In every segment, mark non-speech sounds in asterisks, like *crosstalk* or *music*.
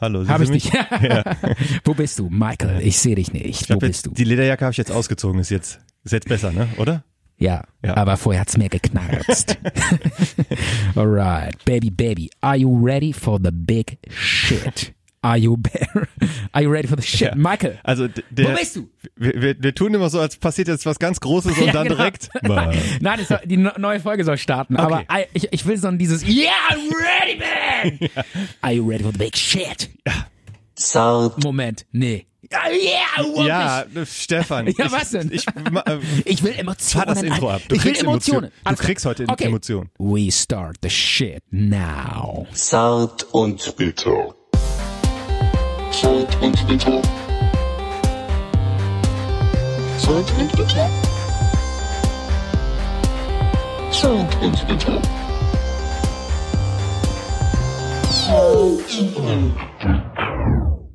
Hallo. Habe ich mich? nicht. *laughs* *laughs* Wo bist du? Michael, ich sehe dich nicht. Ich Wo bist du? Die Lederjacke habe ich jetzt ausgezogen. Ist jetzt, ist jetzt besser, ne? Oder? Ja, Ja. aber vorher hat's mehr geknarzt. *laughs* Alright, baby, baby, are you ready for the big shit? Are you, be- are you ready for the shit? Ja. Michael, Also der, wo bist du? Wir, wir, wir tun immer so, als passiert jetzt was ganz Großes *laughs* und Ja, dann genau. direkt. *laughs* Nein, soll, die neue Folge soll starten, aber Okay. I, ich, ich will so ein dieses Yeah, I'm ready, man! *laughs* Are you ready for the big shit? Zart, Moment, nee. Ah, Yeah, I want Ja, this. Stefan. Ja, was denn? Ich, ma- äh, Ich will Emotionen. fahr das Intro ab. Du ich will kriegst Emotionen. Emotionen. Du kriegst heute okay. Emotionen. We start the shit now. zart und bitter. Zart und bitter. Zart und bitter. Zart und bitter.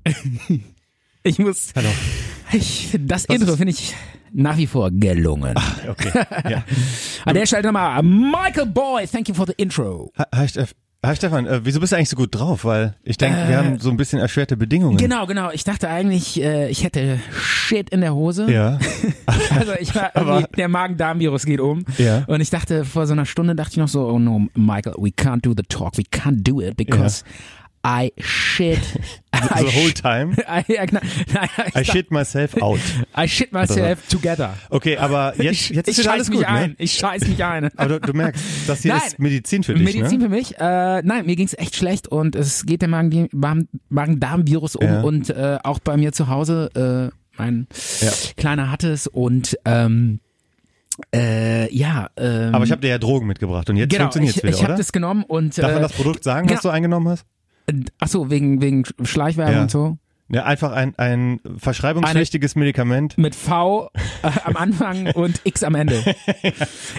*laughs* Ich muss. Hallo. Ich, das Intro finde ich nach wie vor gelungen. Okay. Ja. *laughs* An der Stelle nochmal, Michael Boy, thank you for the intro. Hi, hi Stefan, äh, wieso bist du eigentlich so gut drauf? Weil ich denke, wir haben so ein bisschen erschwerte Bedingungen. Genau, genau. Ich dachte eigentlich, äh, ich hätte Shit in der Hose. Ja. *laughs* Also ich war irgendwie, der Magen-Darm-Virus geht um. Ja. Und ich dachte, vor so einer Stunde dachte ich noch so, oh no, Michael, we can't do the talk, we can't do it because I shit. *laughs* I The whole time. *laughs* I, ich I shit myself out. I shit myself together. Okay, aber *laughs* jetzt, ich jetzt ist ich wieder scheiß alles mich gut, ein. ne? Ich scheiß mich ein. Aber du, du merkst, das hier Nein. ist Medizin für dich, Medizin ne? für mich? Äh, nein, mir ging's echt schlecht und es geht der Magen- Magen- Magen-Darm-Virus um Ja. und äh, auch bei mir zu Hause, äh, mein Ja. Kleiner hat es und ähm, äh, ja, ähm, Aber ich habe dir ja Drogen mitgebracht und jetzt genau, funktioniert's ich, wieder, ich habe oder? das genommen und Darf man äh, das Produkt sagen, was genau. du eingenommen hast? Ach so wegen wegen Schleichwerbung Ja. und so Ja, einfach ein, ein verschreibungspflichtiges Medikament. mit V äh, am Anfang *laughs* und X am Ende.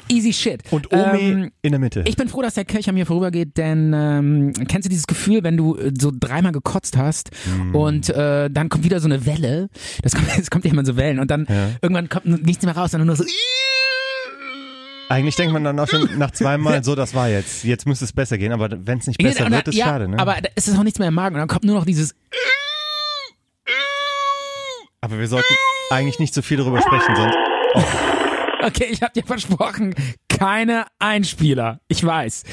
Easy shit. Und Omi Ähm, in der Mitte. Ich bin froh, dass der an mir vorübergeht, denn ähm, kennst du dieses Gefühl, wenn du äh, so dreimal gekotzt hast Mm. und äh, dann kommt wieder so eine Welle, das kommt, *laughs* das kommt ja immer so Wellen und dann Ja. irgendwann kommt nichts mehr raus, sondern nur so Eigentlich denkt man dann auch schon *laughs* nach zweimal, so das war jetzt. Jetzt müsste es besser gehen, aber wenn es nicht besser wird, ist ja, schade, ne? Aber da ist es auch nichts mehr im Magen und dann kommt nur noch dieses Aber wir sollten eigentlich nicht so viel darüber sprechen, sonst. Okay, ich habe dir versprochen, keine Einspieler. Ich weiß.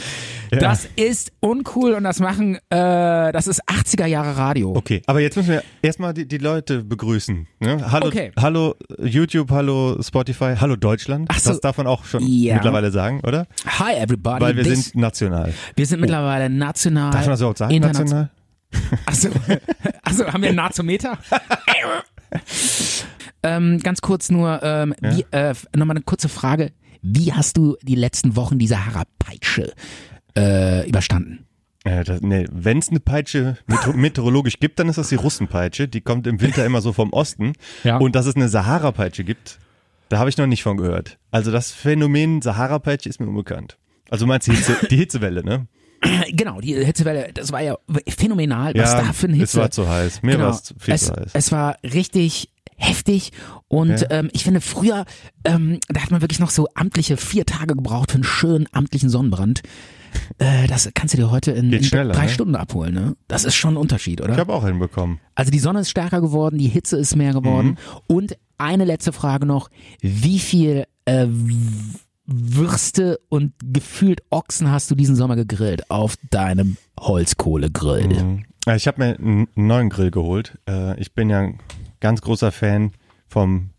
Ja. Das ist uncool und das machen, äh, das ist 80er Jahre Radio. Okay, aber jetzt müssen wir erstmal die, die Leute begrüßen. Ne? Hallo, Okay. hallo YouTube, hallo Spotify, hallo Deutschland. Ach so. Das darf man auch schon Ja. mittlerweile sagen, oder? Hi everybody. Weil wir This- sind national. wir sind mittlerweile national. Darf man das überhaupt sagen, international- national? Achso, *laughs* Achso, haben wir einen Nazometer? *laughs* ähm, ganz kurz nur, ähm, wie, äh, nochmal eine kurze Frage. Wie hast du die letzten Wochen die Sahara-Peitsche äh, überstanden? Äh, nee, Wenn es eine Peitsche meteorologisch gibt, dann ist das die Russenpeitsche. Die kommt im Winter immer so vom Osten. Ja. Und dass es eine Sahara-Peitsche gibt, da habe ich noch nicht von gehört. Also das Phänomen Sahara-Peitsche ist mir unbekannt. Also du meinst die, Hitze, die Hitzewelle, ne? *clears throat* Genau, die Hitzewelle, das war ja phänomenal, was da für eine es Hitze. war zu heiß. Mir Genau. war es viel es, zu heiß. es war richtig heftig und Ja. ähm, ich finde früher, ähm, da hat man wirklich noch so amtliche vier Tage gebraucht für einen schönen amtlichen Sonnenbrand. Äh, das kannst du dir heute in, in drei ne? Stunden abholen. Ne? Das ist schon ein Unterschied, oder? Ich habe auch hinbekommen. Also die Sonne ist stärker geworden, die Hitze ist mehr geworden. Und eine letzte Frage noch. Wie viel äh, Würste und gefühlt Ochsen hast du diesen Sommer gegrillt auf deinem Holzkohlegrill? Mhm. Ich habe mir einen neuen Grill geholt. Äh, Ich bin ja ein ganz großer Fan vom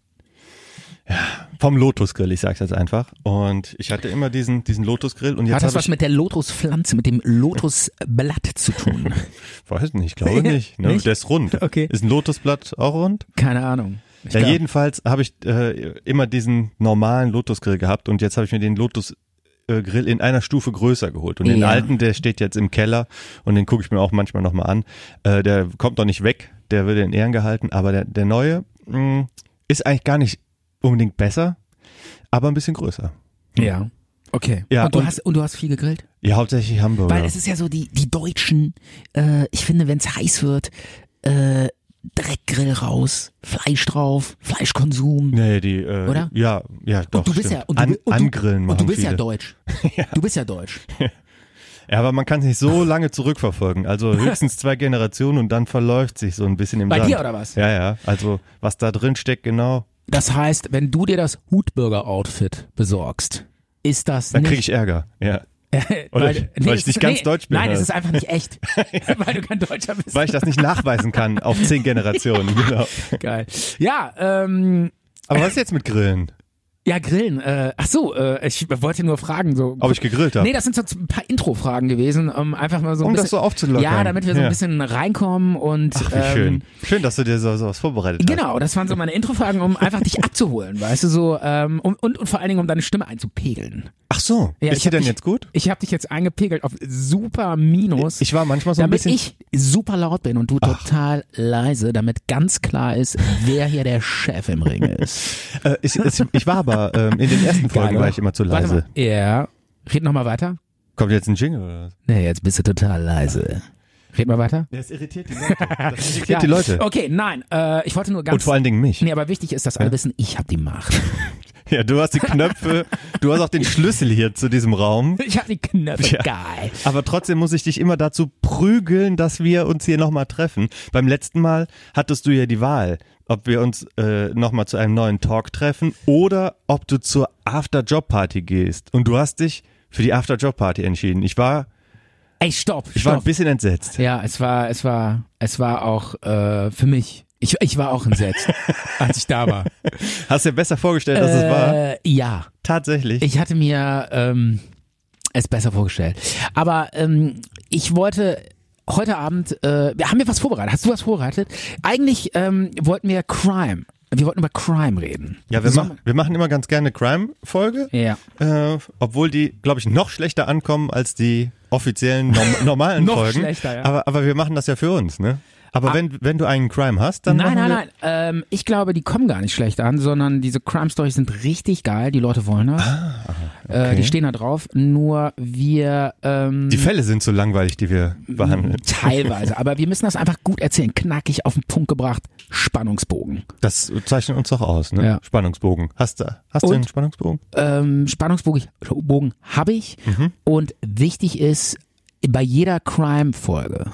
ja, vom Lotus-Grill, ich sag's jetzt einfach. Und ich hatte immer diesen, diesen Lotus-Grill und jetzt Hat das was mit der Lotuspflanze, mit dem Lotusblatt zu tun? *laughs* weiß nicht, ich glaube nicht. Ne? Nicht? Der ist rund. Okay. Ist ein Lotusblatt auch rund? Keine Ahnung. Ich Ja, glaub- jedenfalls habe ich äh, immer diesen normalen Lotus-Grill gehabt und jetzt habe ich mir den Lotus Grill in einer Stufe größer geholt. Und den Ja. alten, der steht jetzt im Keller und den gucke ich mir auch manchmal nochmal an. Äh, der kommt doch nicht weg, der wird in Ehren gehalten, aber der, der neue mh, ist eigentlich gar nicht unbedingt besser, aber ein bisschen größer. Ja. Okay. Ja, und, du und- hast, und du hast viel gegrillt? Ja, hauptsächlich Hamburger. Weil es ist ja so, die, die Deutschen, äh, ich finde, wenn es heiß wird, äh, direkt Grill raus, Fleisch drauf, Fleischkonsum. nee, die, äh, Oder? Ja, ja, doch. und du bist stimmt. ja und du, An, und angrillen und du bist viele. *laughs* ja deutsch. Du bist ja deutsch. Ja, aber man kann es nicht so lange zurückverfolgen. Also *laughs* höchstens zwei Generationen und dann verläuft sich so ein bisschen im Bei Sand. dir oder was? Ja, ja. Also was da drin steckt, genau, Das heißt, wenn du dir das Hutbürger-Outfit besorgst, ist das dann kriege ich Ärger. Ja. *laughs* Oder weil, ich- weil ich nicht ganz deutsch bin, Nein, es oder? ist einfach nicht echt, *laughs* *laughs* weil du kein Deutscher bist. Weil ich das nicht nachweisen kann auf zehn Generationen, genau. Geil. Ja, ähm, Aber was ist jetzt mit Grillen? Ja, Grillen. Äh, ach so, äh, ich wollte nur fragen, so. Ob ich gegrillt habe? Nee, das sind so ein paar Intro-Fragen gewesen, um einfach mal so ein um bisschen. das so aufzulockern. ja, damit wir so ein Ja. bisschen reinkommen und. Ach, wie ähm, schön. Schön, dass du dir so, so was vorbereitet hast. Genau, das waren so meine Intro-Fragen, um einfach dich *laughs* abzuholen, weißt du, so, ähm, um, und, und vor allen Dingen, um deine Stimme einzupegeln. Ach so, Ja, ist hab denn dich- jetzt gut? Ich habe dich jetzt eingepegelt auf super Minus. Ich war manchmal so ein damit bisschen... ich super laut bin und du total leise, damit ganz klar ist, wer hier der Chef im Ring ist. *laughs* Äh, ich, ich, ich war aber, ähm, in den ersten Folgen Geil, war ich immer zu Warte leise. mal. Ja. Red noch mal weiter. Kommt jetzt ein Jingle oder was? Nee, jetzt bist du total leise. Red mal weiter. Das irritiert die Leute. Das irritiert *laughs* Ja. die Leute. Okay, nein, äh, ich wollte nur ganz. Und vor allen Dingen mich. nee, aber wichtig ist, dass alle wissen, ich habe die Macht. *laughs* Ja, du hast die Knöpfe, du hast auch den Schlüssel hier zu diesem Raum. *laughs* Ich habe die Knöpfe. Ja. Geil. Aber trotzdem muss ich dich immer dazu prügeln, dass wir uns hier nochmal treffen. Beim letzten Mal hattest du ja die Wahl, ob wir uns äh, nochmal zu einem neuen Talk treffen oder ob du zur After-Job-Party gehst. Und du hast dich für die After-Job-Party entschieden. Ich war, Ey, stopp. ich war ein stopp. bisschen entsetzt. Ja, es war, es war, es war auch äh, für mich. Ich, ich war auch entsetzt, *laughs* als ich da war. Hast dir besser vorgestellt, als es war? Äh, ja, Tatsächlich. ich hatte mir ähm, es besser vorgestellt. Aber ähm, ich wollte heute Abend, äh, haben wir was vorbereitet? Hast du was vorbereitet? Eigentlich ähm, wollten wir Crime. Wir wollten über Crime reden. ja, wir, mach, wir machen immer ganz gerne Crime-Folge. Ja. Äh, obwohl die, glaube ich, noch schlechter ankommen als die offiziellen norm normalen *laughs* Noch Folgen. schlechter, ja. aber, aber wir machen das ja für uns, ne? Aber Ah. wenn, wenn du einen Crime hast, dann Nein, nein, nein. Ähm, ich glaube, die kommen gar nicht schlecht an, sondern diese Crime Stories sind richtig geil. Die Leute wollen das. äh, die stehen da drauf. Nur wir ähm, Die Fälle sind so langweilig, die wir behandeln. *laughs* teilweise, aber wir müssen das einfach gut erzählen, knackig auf den Punkt gebracht, Spannungsbogen. Das zeichnet uns doch aus, ne? Ja. Spannungsbogen. Hast du, hast du Und? einen Spannungsbogen? Ähm, Spannungsbogen Bogen habe ich Mhm. und wichtig ist bei jeder Crime-Folge,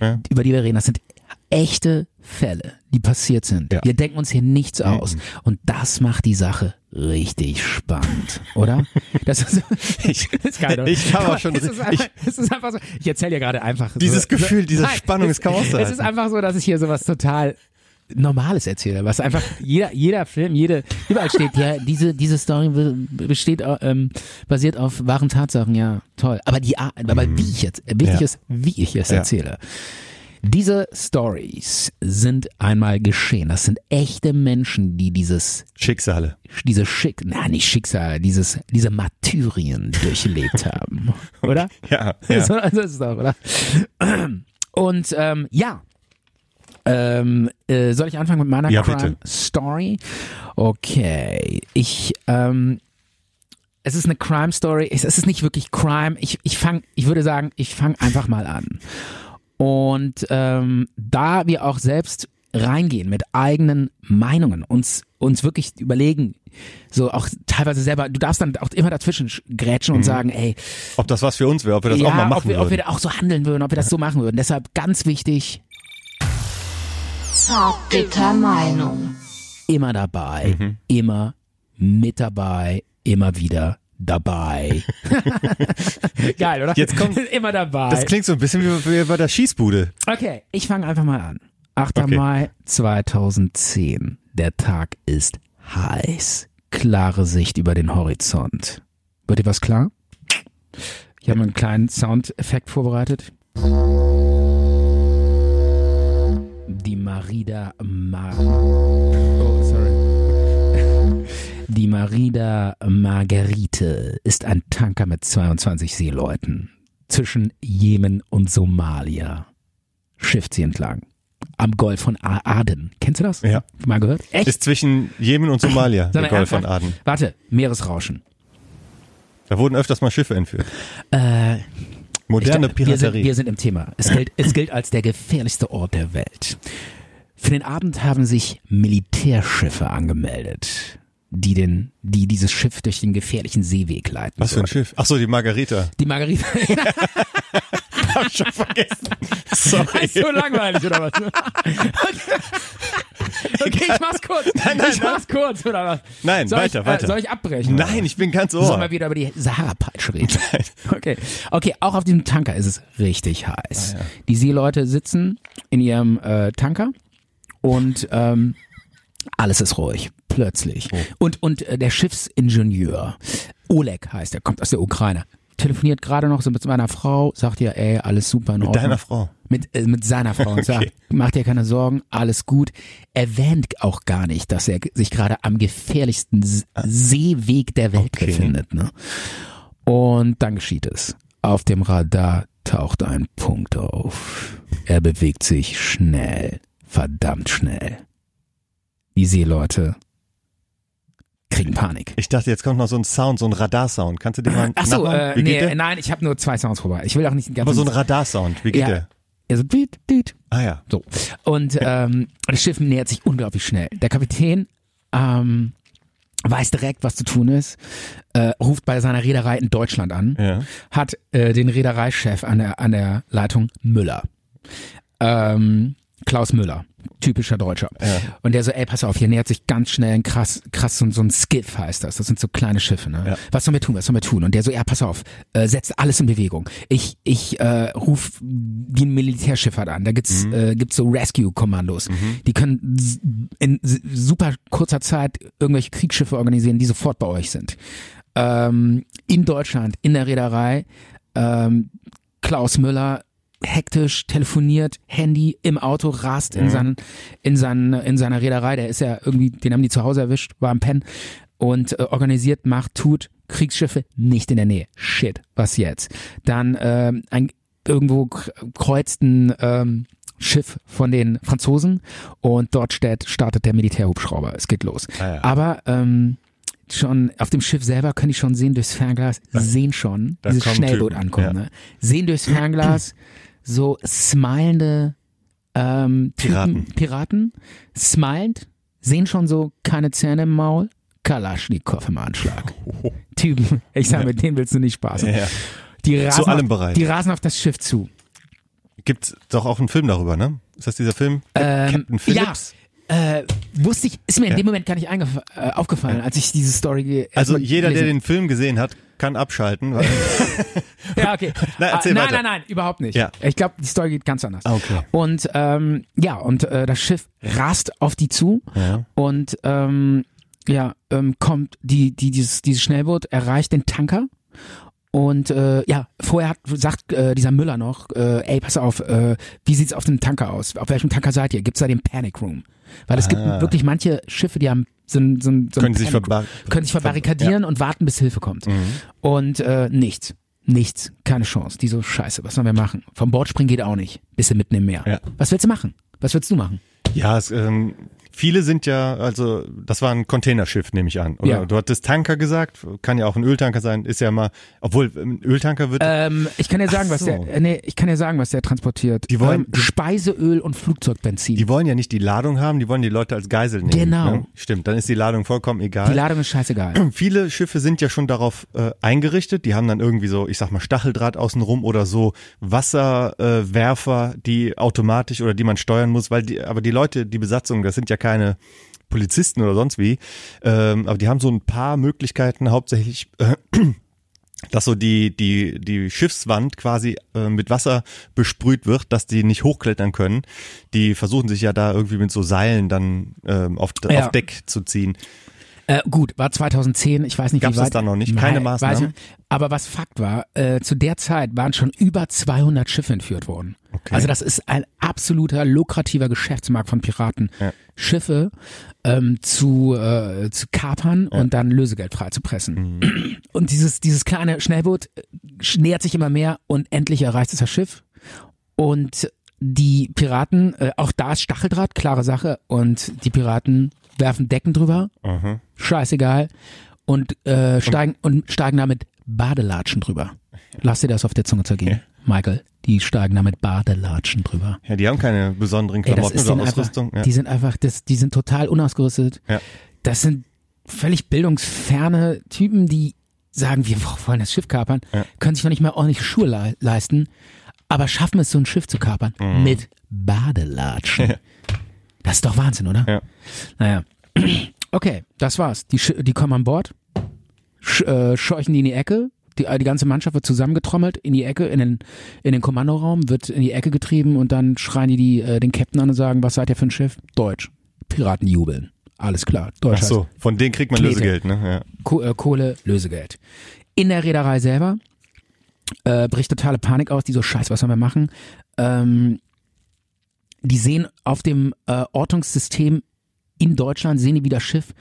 Ja. über die wir reden, das sind echte Fälle, die passiert sind. Ja. Wir denken uns hier nichts aus und das macht die Sache richtig spannend, oder? *laughs* Das ist, Ich- *laughs* ist geil, ich habe auch schon- Es ist, einfach, es ist einfach so. Ich erzähle dir gerade einfach. Dieses so, Gefühl, diese Nein, Spannung, kann auszuhalten. Es ist einfach so, dass ich hier sowas total Normales erzähle, was einfach jeder jeder Film, jede überall steht ja diese diese Story be- besteht ähm, basiert auf wahren Tatsachen, ja toll. Aber die aber wie ich jetzt wichtig Ja. ist, wie ich es Ja. erzähle. Diese Stories sind einmal geschehen. Das sind echte Menschen, die dieses Schicksale. diese Schick, na nicht Schicksal, dieses diese Martyrien durchlebt *laughs* haben, oder? Ja, ja. *laughs* So, ist es doch, oder? Und ähm, ja. Ähm, äh, soll ich anfangen mit meiner Ja, Crime bitte. Story? Okay. Ich, ähm, es ist eine Crime Story. Es, es ist nicht wirklich Crime. Ich, ich fang, ich würde sagen, ich fange einfach mal an. Und ähm, da wir auch selbst reingehen mit eigenen Meinungen, uns, uns wirklich überlegen, so auch teilweise selber, du darfst dann auch immer dazwischen sch- grätschen und sagen, ey, Ob das was für uns wäre, ob wir das ja, auch mal machen ob, wir, würden. ob wir da auch so handeln würden, ob wir das so machen würden. Deshalb ganz wichtig, Zartbitter Meinung. immer dabei, Mhm. immer mit dabei, immer wieder dabei. *laughs* Geil, oder? Jetzt kommt- *laughs* immer dabei. das klingt so ein bisschen wie, bei der Schießbude. Okay, ich fange einfach mal an. 8. Okay. Mai 2010. Der Tag ist heiß. Klare Sicht über den Horizont. Wird dir was klar? Ich habe einen kleinen Soundeffekt vorbereitet. Die Marida Mar oh, sorry. *laughs* Die Marida Marguerite ist ein Tanker mit 22 Seeleuten zwischen Jemen und Somalia schifft sie entlang. Am Golf von Aden. Kennst du das? Ja. Mal gehört? Echt? Ist zwischen Jemen und Somalia, der Golf von? Aden. Warte, Meeresrauschen. Da wurden öfters mal Schiffe entführt. Äh, Moderne glaub, wir, sind, Piraterie. wir sind im Thema. Es gilt, es gilt als der gefährlichste Ort der Welt. Für den Abend haben sich Militärschiffe angemeldet. Die den, die dieses Schiff durch den gefährlichen Seeweg leiten. Was für ein sollen. Schiff? Ach so, die Margarita. Die Margarita. *laughs* *laughs* Hab ich schon vergessen. Sorry. so langweilig, oder was? *laughs* Okay, ich mach's kurz. Nein, nein, ich mach's kurz, oder was? Nein, soll weiter, ich, weiter. Äh, soll ich abbrechen? Nein, ich bin ganz Sollen ohr. wir wieder über die Sahara-Peitsche reden? Nein. Okay. Okay, auch auf diesem Tanker ist es richtig heiß. Ah, ja. Die Seeleute sitzen in ihrem äh, Tanker und ähm, alles ist ruhig. Plötzlich. Oh. Und, und äh, der Schiffsingenieur, Oleg heißt er, kommt aus der Ukraine. Telefoniert gerade noch so mit seiner Frau, sagt ihr, ey, alles super in Mit Ordnung. deiner Frau. Mit, äh, mit seiner Frau und *laughs* sagt, mach dir keine Sorgen, alles gut. Erwähnt auch gar nicht, dass er sich gerade am gefährlichsten S- Seeweg der Welt Okay. befindet. Ne? Und dann geschieht es. Auf dem Radar taucht ein Punkt auf. Er bewegt sich schnell, verdammt schnell. Die Seeleute kriegen Panik. Ich dachte, jetzt kommt noch so ein Sound, so ein Radarsound. Kannst du den mal Ach so, äh, Wie geht nee, der? nein, ich habe nur zwei Sounds vorbei. Ich will auch nicht den ganzen. Aber so ein Radarsound. Wie geht Ja. der? also, düt, düt, Ah ja. So. Und ähm, das Schiff nähert sich unglaublich schnell. Der Kapitän ähm, weiß direkt, was zu tun ist, äh, ruft bei seiner Reederei in Deutschland an, Ja. hat äh, den Reedereichef an der, an der Leitung Müller. Ähm, Klaus Müller, typischer Deutscher. Ja. Und der so, ey, pass auf, hier nähert sich ganz schnell ein krass, krass so, so ein Skiff heißt das. Das sind so kleine Schiffe, ne? Ja. Was sollen wir tun? Was sollen wir tun? Und der so, ja, pass auf, äh, setzt alles in Bewegung. Ich, ich äh, ruf die Militärschifffahrt an. Da gibt's, äh, gibt's so Rescue-Kommandos. Die können in super kurzer Zeit irgendwelche Kriegsschiffe organisieren, die sofort bei euch sind. Ähm, in Deutschland, in der Reederei, ähm, Klaus Müller hektisch telefoniert, Handy im Auto, rast in, seinen, in, seinen, in seiner Reederei. Der ist ja irgendwie, den haben die zu Hause erwischt, war am Pen und äh, organisiert, macht, tut Kriegsschiffe nicht in der Nähe. Shit, was jetzt? Dann ähm, ein irgendwo k- kreuzt ein ähm, Schiff von den Franzosen und dort steht, startet der Militärhubschrauber. Es geht los. Ah, ja. Aber ähm, schon auf dem Schiff selber können die schon sehen durchs Fernglas, sehen schon da dieses Schnellboot Typen, ankommen. ja. Ne? Sehen durchs Fernglas *clears throat* so smilende ähm, Typen, Piraten. Piraten, smilend, sehen schon so keine Zähne im Maul, Kalaschnikow im Anschlag. *laughs* Typen, ich sag, mit denen willst du nicht spaßen. Ja, ja. Die rasen, allem auf, bereit. die rasen auf das Schiff zu. Gibt's doch auch einen Film darüber, ne? Ist das dieser Film? Ähm, Captain Phillips? Ja, äh, wusste ich, ist mir in Ja. dem Moment gar nicht äh, aufgefallen, als ich diese Story Also jeder, der den Film gesehen hat, kann abschalten. *laughs* Ja, okay. *laughs* Nein, Ah, nein, weiter. nein, nein, überhaupt nicht. Ja. Ich glaube, die Story geht ganz anders. Okay. Und ähm, ja, und äh, das Schiff rast auf die zu Ja. und ähm, ja, ähm, kommt die, die, dieses, dieses Schnellboot erreicht den Tanker. Und äh, ja, vorher hat, sagt äh, dieser Müller noch, äh, ey, pass auf, äh, wie sieht's auf dem Tanker aus? Auf welchem Tanker seid ihr? Gibt's da den Panic Room? Weil es gibt Ah. wirklich manche Schiffe, die haben so ein, so ein, so Können sich verbar können sich verbarrikadieren und warten, bis Hilfe kommt. Und äh, nichts. Nichts. Keine Chance. Die so, scheiße, was sollen wir machen? Vom Bord springen geht auch nicht. Du mitten im Meer. Ja. Was willst du machen? Was willst du machen? Ja, es, ähm, viele sind ja, also das war ein Containerschiff, nehme ich an. Oder Ja. du hattest Tanker gesagt, kann ja auch ein Öltanker sein, ist ja mal, obwohl ein Öltanker wird, Ähm, ich kann dir sagen, Ach was so. der, äh, nee, ich kann dir sagen, was der transportiert. Die wollen- ähm, Speiseöl und Flugzeugbenzin. die wollen ja nicht die Ladung haben, die wollen die Leute als Geisel nehmen. Genau. Ne? Stimmt, dann ist die Ladung vollkommen egal. Die Ladung ist scheißegal. *clears throat* Viele Schiffe sind ja schon darauf äh, eingerichtet. Die haben dann irgendwie so, ich sag mal, Stacheldraht außenrum oder so Wasserwerfer, äh, die automatisch oder die man steuern muss, weil die, aber die Leute, die Besatzung, das sind ja keine Polizisten oder sonst wie, ähm, aber die haben so ein paar Möglichkeiten, hauptsächlich äh, dass so die, die, die Schiffswand quasi äh, mit Wasser besprüht wird, dass die nicht hochklettern können. Die versuchen sich ja da irgendwie mit so Seilen dann ähm, auf, Ja. auf Deck zu ziehen. Äh, gut, war 2010, ich weiß nicht, Gab's wie weit. dann noch nicht? Keine Nein, Maßnahmen? nicht. Aber was Fakt war, äh, zu der Zeit waren schon über 200 Schiffe entführt worden. Okay. Also das ist ein absoluter lukrativer Geschäftsmarkt von Piraten. Ja. Schiffe ähm, zu, äh, zu kapern und dann Lösegeld freizupressen. Mhm. *clears throat* Und dieses, dieses kleine Schnellboot äh, nähert sich immer mehr und endlich erreicht es das Schiff. Und die Piraten, äh, auch da ist Stacheldraht, klare Sache. Und die Piraten werfen Decken drüber, Aha. scheißegal, und, äh, steigen, und steigen damit Badelatschen drüber. Lass dir das auf der Zunge zergehen, Michael. Die steigen damit Badelatschen drüber. Ja, die haben keine besonderen Ey, Klamotten ist oder denen einfach, Ausrüstung. Ja. die sind einfach, das, die sind total unausgerüstet. Ja. Das sind völlig bildungsferne Typen, die sagen, wir wollen das Schiff kapern, Ja. können sich noch nicht mal ordentlich Schuhe le leisten, aber schaffen es, so ein Schiff zu kapern mit Badelatschen. Das ist doch Wahnsinn, oder? Ja. Naja. *clears throat* Okay, das war's. Die, die kommen an Bord, sch äh, scheuchen die in die Ecke, die, die ganze Mannschaft wird zusammengetrommelt in die Ecke, in den, in den Kommandoraum, wird in die Ecke getrieben und dann schreien die, die äh, den Captain an und sagen, was seid ihr für ein Schiff? Deutsch. Piraten jubeln. Alles klar. Deutsch Ach so, von denen kriegt man Knete. Lösegeld, ne? Ja. Ko äh, Kohle, Lösegeld. In der Reederei selber äh, bricht totale Panik aus, die so scheiß, was sollen wir machen? Ähm, die sehen auf dem äh, Ortungssystem in Deutschland, sehen die wie das Schiff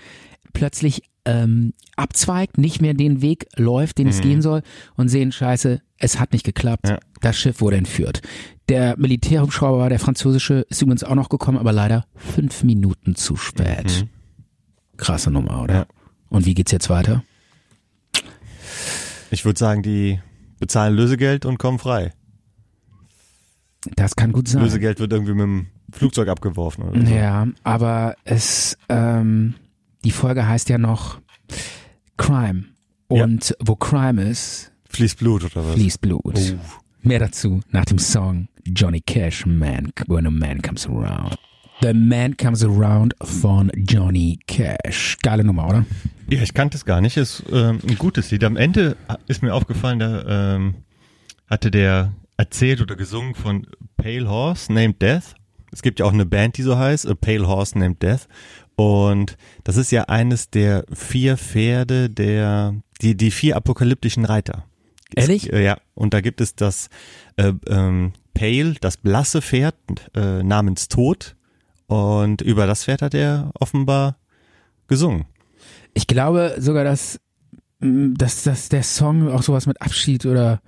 plötzlich ähm, abzweigt, nicht mehr den Weg läuft, den es gehen soll und sehen, scheiße, es hat nicht geklappt, Ja. das Schiff wurde entführt. Der Militärhubschrauber, der französische, ist übrigens auch noch gekommen, aber leider fünf Minuten zu spät. Krasse Nummer, oder? Ja. Und wie geht's jetzt weiter? Ich würde sagen, die bezahlen Lösegeld und kommen frei. Das kann gut sein. Lösegeld wird irgendwie mit dem Flugzeug abgeworfen oder so. Ja, aber es, ähm, die Folge heißt ja noch Crime. Ja. Und wo Crime ist, Fließt Blut oder was? fließt Blut. Oh. Mehr dazu nach dem Song Johnny Cash, Man, When a Man Comes Around. The Man Comes Around von Johnny Cash. Geile Nummer, oder? Ja, ich kannte es gar nicht. Ist ähm, ein gutes Lied. Am Ende ist mir aufgefallen, da ähm, hatte der erzählt oder gesungen von Pale Horse Named Death. Es gibt ja auch eine Band, die so heißt, A Pale Horse Named Death. Und das ist ja eines der vier Pferde der, die, die vier apokalyptischen Reiter. Ehrlich? Äh, ja, und da gibt es das äh, ähm, Pale, das blasse Pferd äh, namens Tod. Und über das Pferd hat er offenbar gesungen. Ich glaube sogar, dass, dass, dass der Song auch sowas mit Abschied oder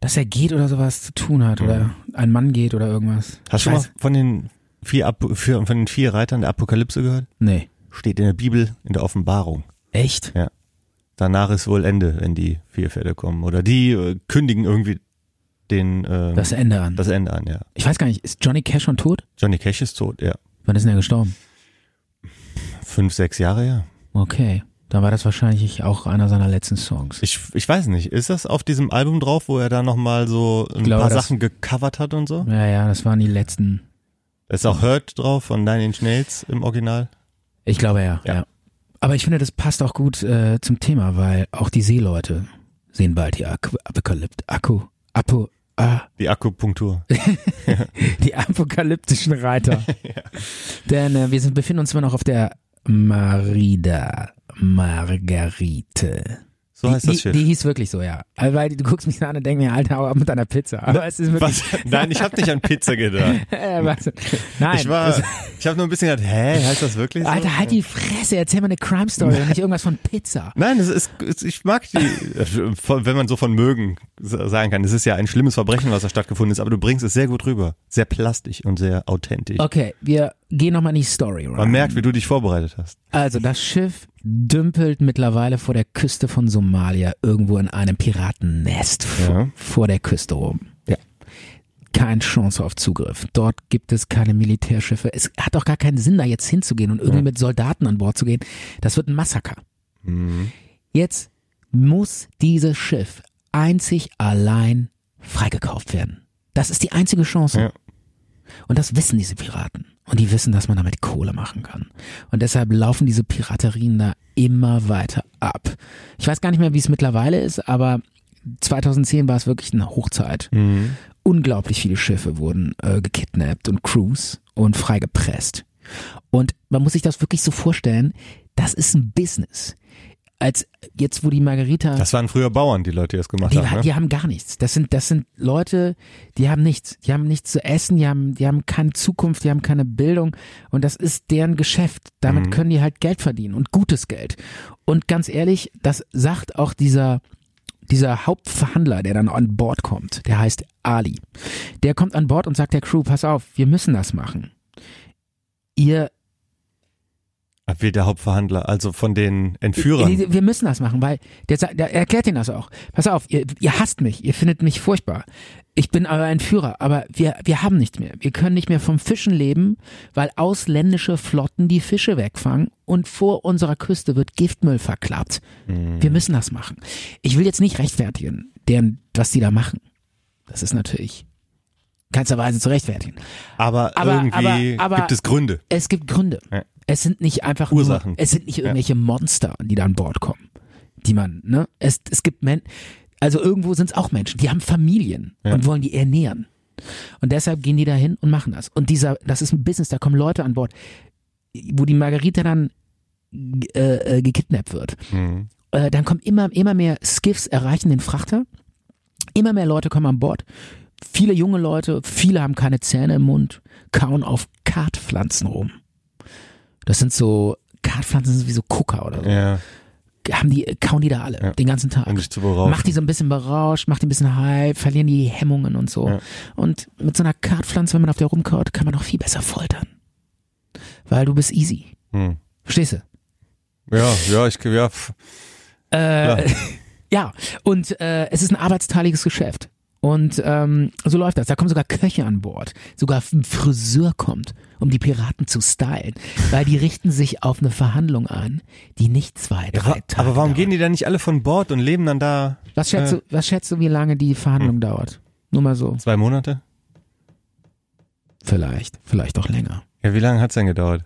dass er geht oder sowas zu tun hat oder ein Mann geht oder irgendwas. Hast du mal weiß- von den vier, Apo- für, von den vier Reitern der Apokalypse gehört? Nee. Steht in der Bibel, in der Offenbarung. Echt? Danach ist wohl Ende, wenn die vier Pferde kommen. Oder die äh, kündigen irgendwie den äh, Das Ende an. das Ende an, ja. Ich weiß gar nicht, ist Johnny Cash schon tot? Johnny Cash ist tot, ja. Wann ist denn er gestorben? Fünf, sechs Jahre, ja. Okay. Dann war das wahrscheinlich auch einer seiner letzten Songs. Ich, ich weiß nicht, ist das auf diesem Album drauf, wo er da nochmal so ein glaube, paar Sachen gecovert hat und so? Ja, ja, das waren die letzten. Ist auch Hurt drauf von Nine Inch Nails im Original. Ich glaube ja, ja. Ja. Aber ich finde, das passt auch gut äh, zum Thema, weil auch die Seeleute sehen bald die Ak Apokalypt, Akku, Apo, ah, Die Akupunktur. *laughs* die apokalyptischen Reiter. *laughs* Denn äh, wir sind, befinden uns immer noch auf der Marida Margarite. So heißt die, das die, Schiff. die hieß wirklich so, ja. Also, Weil du guckst mich an und denkst mir, Alter, hau ab mit deiner Pizza. Aber es ist wirklich. Was? Nein, ich habe nicht an Pizza gedacht. *laughs* Nein. Ich war, ich habe nur ein bisschen gedacht, hä, heißt das wirklich so? Alter, halt die Fresse, erzähl mal eine Crime Story und nicht irgendwas von Pizza. Nein, es ist, ich mag die, äh, wenn man so von mögen sa- sagen kann. Es ist ja ein schlimmes Verbrechen, was da stattgefunden ist, aber du bringst es sehr gut rüber. Sehr plastisch und sehr authentisch. Okay, wir gehen nochmal in die Story rein. Man merkt, wie du dich vorbereitet hast. Also, das Schiff dümpelt mittlerweile vor der Küste von Somalia irgendwo in einem Piratennest vor, Ja. vor der Küste rum. Ja. Keine Chance auf Zugriff. Dort gibt es keine Militärschiffe. Es hat auch gar keinen Sinn, da jetzt hinzugehen und irgendwie Ja. mit Soldaten an Bord zu gehen. Das wird ein Massaker. Mhm. Jetzt muss dieses Schiff einzig allein freigekauft werden. Das ist die einzige Chance. Ja. Und das wissen diese Piraten. Und die wissen, dass man damit Kohle machen kann. Und deshalb laufen diese Piraterien da immer weiter ab. Ich weiß gar nicht mehr, wie es mittlerweile ist, aber 2010 war es wirklich eine Hochzeit. Mhm. Unglaublich viele Schiffe wurden äh, gekidnappt und Crews und freigepresst. Und man muss sich das wirklich so vorstellen, das ist ein Business. Als jetzt, wo die Margarita Das waren früher Bauern, die Leute, die das gemacht die, haben. Ne? die haben gar nichts. Das sind, das sind Leute, die haben nichts. Die haben nichts zu essen, die haben, die haben keine Zukunft, die haben keine Bildung. Und das ist deren Geschäft. Damit Mhm. können die halt Geld verdienen und gutes Geld. Und ganz ehrlich, das sagt auch dieser, dieser Hauptverhandler, der dann an Bord kommt. Der heißt Ali. Der kommt an Bord und sagt der Crew, pass auf, wir müssen das machen. Ihr Wie der Hauptverhandler, also von den Entführern. Wir müssen das machen, weil der, der erklärt ihnen das auch. Pass auf, ihr, ihr hasst mich, ihr findet mich furchtbar. Ich bin euer Entführer, aber wir, wir haben nicht mehr. Wir können nicht mehr vom Fischen leben, weil ausländische Flotten die Fische wegfangen und vor unserer Küste wird Giftmüll verklappt. Wir müssen das machen. Ich will jetzt nicht rechtfertigen, deren, was die da machen. Das ist natürlich keinster Weise zu rechtfertigen. Aber, Aber- irgendwie aber- aber- gibt es Gründe. Es gibt Gründe. Ja. Es sind nicht einfach Ursachen. Nur, es sind nicht irgendwelche Monster, die da an Bord kommen, die man, ne? Es, es gibt Men also irgendwo sind es auch Menschen, die haben Familien Ja. und wollen die ernähren. Und deshalb gehen die da hin und machen das. Und dieser, das ist ein Business, da kommen Leute an Bord, wo die Margarita dann äh, äh, gekidnappt wird. Mhm. Äh, dann kommen immer, immer mehr Skiffs erreichen den Frachter. Immer mehr Leute kommen an Bord. Viele junge Leute, viele haben keine Zähne im Mund, kauen auf Kartpflanzen rum. Das sind so, Kartpflanzen sind wie so Kucker oder so. Ja, Haben die, kauen die da alle, Ja. den ganzen Tag. um dich zu. Macht die so ein bisschen berauscht, macht die ein bisschen hype, verlieren die Hemmungen und so. Ja. Und mit so einer Kartpflanze, wenn man auf der rumkaut, kann man auch viel besser foltern. Weil du bist easy. Hm. Verstehst du? Ja, ja, ich, ja, Äh, *laughs* ja, und äh, es ist ein arbeitsteiliges Geschäft. Und ähm, so läuft das. Da kommen sogar Köche an Bord. Sogar ein Friseur kommt, um die Piraten zu stylen. Weil die richten sich auf eine Verhandlung ein, die nicht zwei, ja, drei wa- Tage aber warum dauert. gehen die dann nicht alle von Bord und leben dann da Was schätzt, äh, du, was schätzt du, wie lange die Verhandlung dauert? Nur mal so. zwei Monate? Vielleicht. Vielleicht auch länger. Ja, wie lange hat's denn gedauert?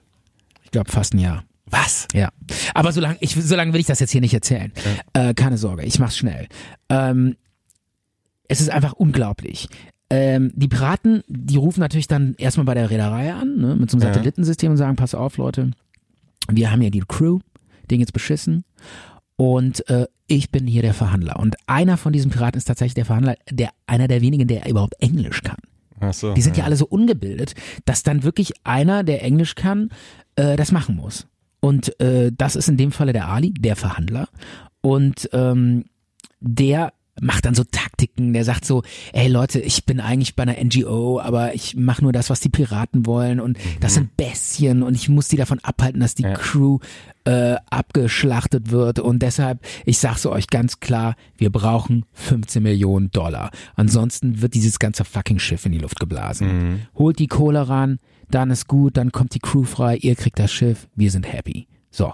Ich glaube fast ein Jahr. Was? Ja, aber so lange ich, will ich das jetzt hier nicht erzählen. Äh, keine Sorge, ich mach's schnell. Ähm, es ist einfach unglaublich. Ähm, die Piraten, die rufen natürlich dann erstmal bei der Reederei an, ne, mit so einem Ja. Satellitensystem und sagen, pass auf Leute, wir haben hier die Crew, den jetzt beschissen und äh, ich bin hier der Verhandler. Und einer von diesen Piraten ist tatsächlich der Verhandler, der einer der wenigen, der überhaupt Englisch kann. Ach so. Die sind ja alle so ungebildet, dass dann wirklich einer, der Englisch kann, äh, das machen muss. Und äh, das ist in dem Falle der Ali, der Verhandler. Und ähm, der macht dann so Taktiken, der sagt so, ey Leute, ich bin eigentlich bei einer NGO, aber ich mache nur das, was die Piraten wollen und das sind Bestien und ich muss die davon abhalten, dass die Ja. Crew äh, abgeschlachtet wird und deshalb, ich sag's euch ganz klar, wir brauchen 15 Millionen Dollar. Ansonsten wird dieses ganze fucking Schiff in die Luft geblasen. Mhm. Holt die Kohle ran, dann ist gut, dann kommt die Crew frei, ihr kriegt das Schiff, wir sind happy. So.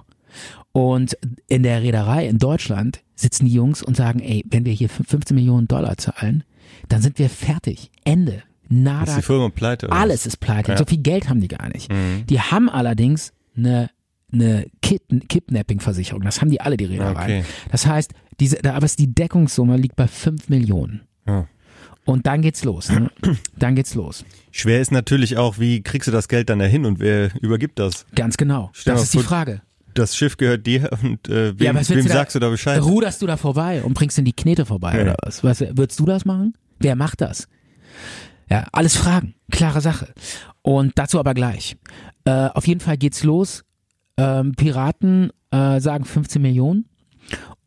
Und in der Reederei in Deutschland sitzen die Jungs und sagen, ey, wenn wir hier 15 Millionen Dollar zahlen, dann sind wir fertig. Ende. Ist Nada. die Firma pleite? oder? Alles ist pleite. Ja. So viel Geld haben die gar nicht. Mhm. Die haben allerdings eine, eine Kid Kidnapping-Versicherung. Das haben die alle, die Reederei. Okay. Das heißt, diese, da- aber die Deckungssumme liegt bei 5 Millionen. Ja. Und dann geht's los. Ne? *clears throat* Dann geht's los. Schwer ist natürlich auch, wie kriegst du das Geld dann dahin und wer übergibt das? Ganz genau. Stell das ist die Frage. Das Schiff gehört dir *laughs* und äh, wem, willst wem da- sagst du da Bescheid? Ruderst du da vorbei und bringst in die Knete vorbei Ja. oder was? was? Würdest du das machen? Wer macht das? Ja, alles Fragen. Klare Sache. Und dazu aber gleich. Äh, auf jeden Fall geht's los. Ähm, Piraten äh, sagen 15 Millionen.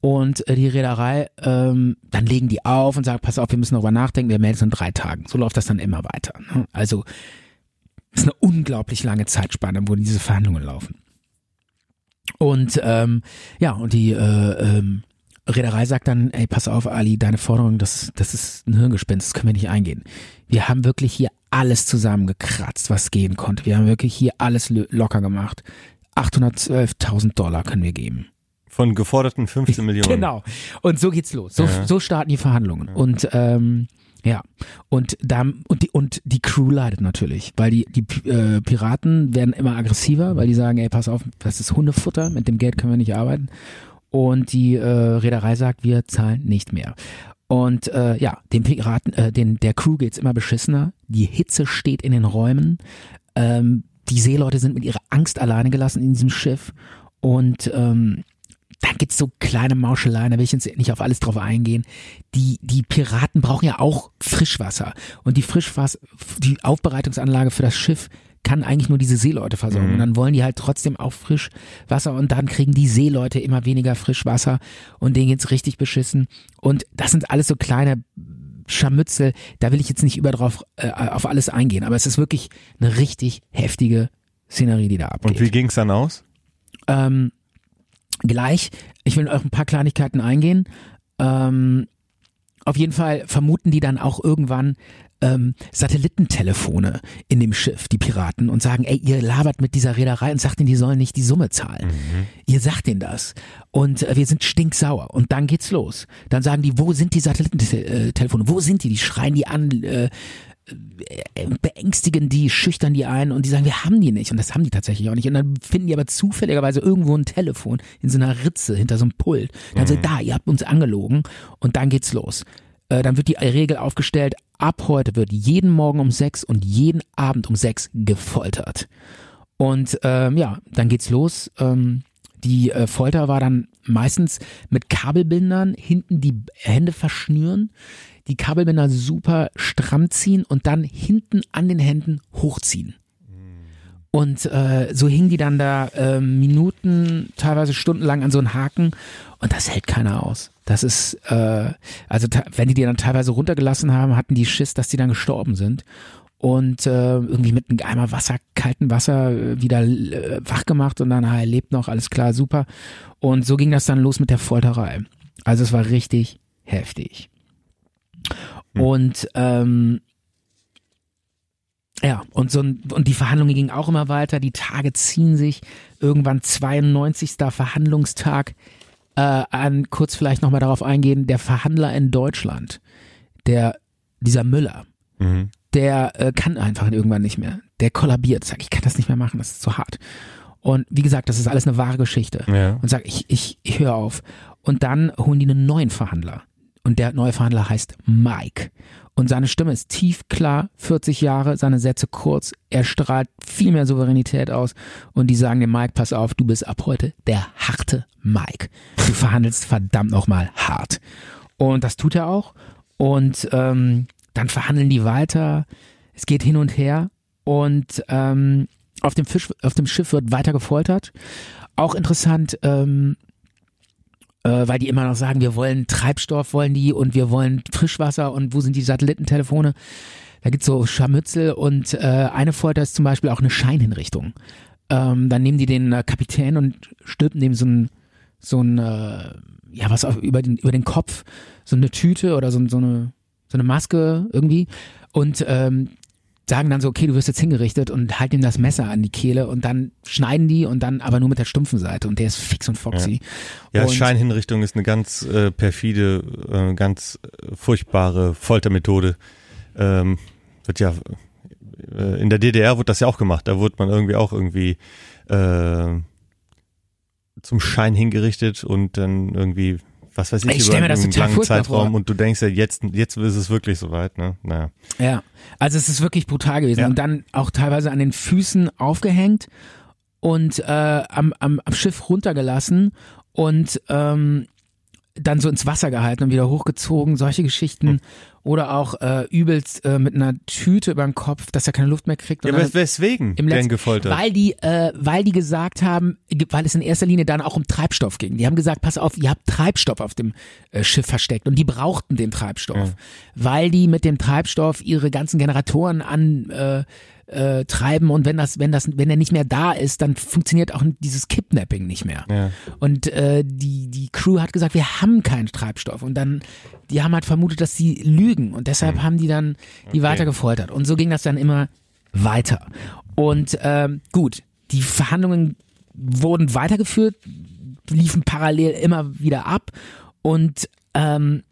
Und äh, die Reederei, ähm, dann legen die auf und sagen, pass auf, wir müssen darüber nachdenken, wir melden uns in drei Tagen. So läuft das dann immer weiter. Ne? Also ist eine unglaublich lange Zeitspanne, wo diese Verhandlungen laufen. Und ähm, ja, und die äh, ähm, Reederei sagt dann, ey, pass auf, Ali, deine Forderung, das, das ist ein Hirngespinst, das können wir nicht eingehen. Wir haben wirklich hier alles zusammengekratzt, was gehen konnte. Wir haben wirklich hier alles lo- locker gemacht. 812.000 Dollar können wir geben. Von geforderten 15 *laughs* Millionen. Genau. Und so geht's los. So, Ja. so starten die Verhandlungen. Und ähm, ja, und da und die und die Crew leidet natürlich, weil die die äh, Piraten werden immer aggressiver, weil die sagen, ey, pass auf, das ist Hundefutter, mit dem Geld können wir nicht arbeiten. Und die äh, Reederei sagt, wir zahlen nicht mehr. Und äh, ja, den Piraten, äh, den der Crew geht's immer beschissener. Die Hitze steht in den Räumen. Ähm, die Seeleute sind mit ihrer Angst alleine gelassen in diesem Schiff. Und ähm, dann gibt's so kleine Mauscheleien, da will ich jetzt nicht auf alles drauf eingehen. Die, die Piraten brauchen ja auch Frischwasser. Und die Frischwasser, die Aufbereitungsanlage für das Schiff kann eigentlich nur diese Seeleute versorgen. Und dann wollen die halt trotzdem auch Frischwasser und dann kriegen die Seeleute immer weniger Frischwasser und denen geht's richtig beschissen. Und das sind alles so kleine Scharmützel, da will ich jetzt nicht über drauf, äh, auf alles eingehen, aber es ist wirklich eine richtig heftige Szenerie, die da abgeht. Und wie ging's dann aus? ähm, gleich. Ich will auf ein paar Kleinigkeiten eingehen. Ähm, auf jeden Fall vermuten die dann auch irgendwann ähm, Satellitentelefone in dem Schiff, die Piraten, und sagen, ey, ihr labert mit dieser Reederei und sagt ihnen, die sollen nicht die Summe zahlen. Ihr sagt ihnen das. Und äh, wir sind stinksauer. Und dann geht's los. Dann sagen die, wo sind die Satellitentelefone? Wo sind die? Die schreien die an, äh, äh, beängstigen die, schüchtern die ein und die sagen, wir haben die nicht. Und das haben die tatsächlich auch nicht. Und dann finden die aber zufälligerweise irgendwo ein Telefon in so einer Ritze hinter so einem Pult. Dann sagen, da, ihr habt uns angelogen. Und dann geht's los. Äh, dann wird die Regel aufgestellt, ab heute wird jeden Morgen um sechs und jeden Abend um sechs gefoltert. Und ähm, ja, dann geht's los. Ähm, die äh, Folter war dann meistens mit Kabelbindern hinten die Hände verschnüren, die Kabelbinder super stramm ziehen und dann hinten an den Händen hochziehen. Und äh, so hingen die dann da äh, Minuten, teilweise stundenlang an so einen Haken und das hält keiner aus. Das ist, äh, also wenn die die dann teilweise runtergelassen haben, hatten die Schiss, dass die dann gestorben sind. Und äh, irgendwie mit einem Eimer Wasser, kaltem Wasser äh, wieder äh, wach gemacht und dann, ah, er lebt noch, alles klar, super. Und so ging das dann los mit der Folterei. Also es war richtig heftig. Und ähm, ja, und so ein, und die Verhandlungen gingen auch immer weiter, die Tage ziehen sich, irgendwann 92. Verhandlungstag, äh, an, kurz vielleicht nochmal darauf eingehen, der Verhandler in Deutschland, der, dieser Müller, Mhm. der äh, kann einfach irgendwann nicht mehr. Der kollabiert, sagt, ich kann das nicht mehr machen, das ist zu hart. Und wie gesagt, das ist alles eine wahre Geschichte. Ja. Und sagt, ich, ich, ich höre auf. Und dann holen die einen neuen Verhandler. Und der neue Verhandler heißt Mike. Und seine Stimme ist tief, klar, 40 Jahre, seine Sätze kurz, er strahlt viel mehr Souveränität aus. Und die sagen dem Mike, pass auf, du bist ab heute der harte Mike. Du verhandelst verdammt nochmal hart. Und das tut er auch. Und ähm, dann verhandeln die weiter. Es geht hin und her. Und ähm, auf, dem Fisch, auf dem Schiff wird weiter gefoltert. Auch interessant, ähm, äh, weil die immer noch sagen, wir wollen Treibstoff, wollen die und wir wollen Frischwasser und wo sind die Satellitentelefone? Da gibt's so Scharmützel und äh, eine Folter ist zum Beispiel auch eine Scheinhinrichtung. Ähm, dann nehmen die den äh, Kapitän und stülpen dem so ein, so ein äh, ja, was auf, über, den, über den Kopf, so eine Tüte oder so, so, eine, so eine Maske irgendwie und ähm, sagen dann so, okay, du wirst jetzt hingerichtet und halten ihm das Messer an die Kehle und dann schneiden die und dann aber nur mit der stumpfen Seite und der ist fix und foxy. Ja, und, Scheinhinrichtung ist eine ganz äh, perfide, äh, ganz äh, furchtbare Foltermethode. Ähm, wird ja äh, in der DDR wurde das ja auch gemacht. Da wurde man irgendwie auch irgendwie äh, zum Schein hingerichtet und dann irgendwie was weiß ich, Ich das einen total langen Zeitraum vor. und du denkst ja, jetzt, jetzt ist es wirklich soweit, ne? Naja. Ja, also es ist wirklich brutal gewesen Ja. und dann auch teilweise an den Füßen aufgehängt und äh, am, am, am Schiff runtergelassen und ähm, dann so ins Wasser gehalten und wieder hochgezogen, solche Geschichten. Hm. Oder auch äh, übelst äh, mit einer Tüte über den Kopf, dass er keine Luft mehr kriegt. Ja, wes- weswegen im letzten- gefoltert? Weil die, äh, weil die gesagt haben, weil es in erster Linie dann auch um Treibstoff ging. Die haben gesagt, pass auf, ihr habt Treibstoff auf dem äh, Schiff versteckt und die brauchten den Treibstoff, weil die mit dem Treibstoff ihre ganzen Generatoren an äh, äh, treiben und wenn das, wenn das, wenn er nicht mehr da ist, dann funktioniert auch dieses Kidnapping nicht mehr. Ja. Und äh, die, die Crew hat gesagt, wir haben keinen Treibstoff. Und dann, die haben halt vermutet, dass sie lügen. Und deshalb haben die dann die weiter gefoltert. Und so ging das dann immer weiter. Und ähm, gut, die Verhandlungen wurden weitergeführt, liefen parallel immer wieder ab. Und ähm,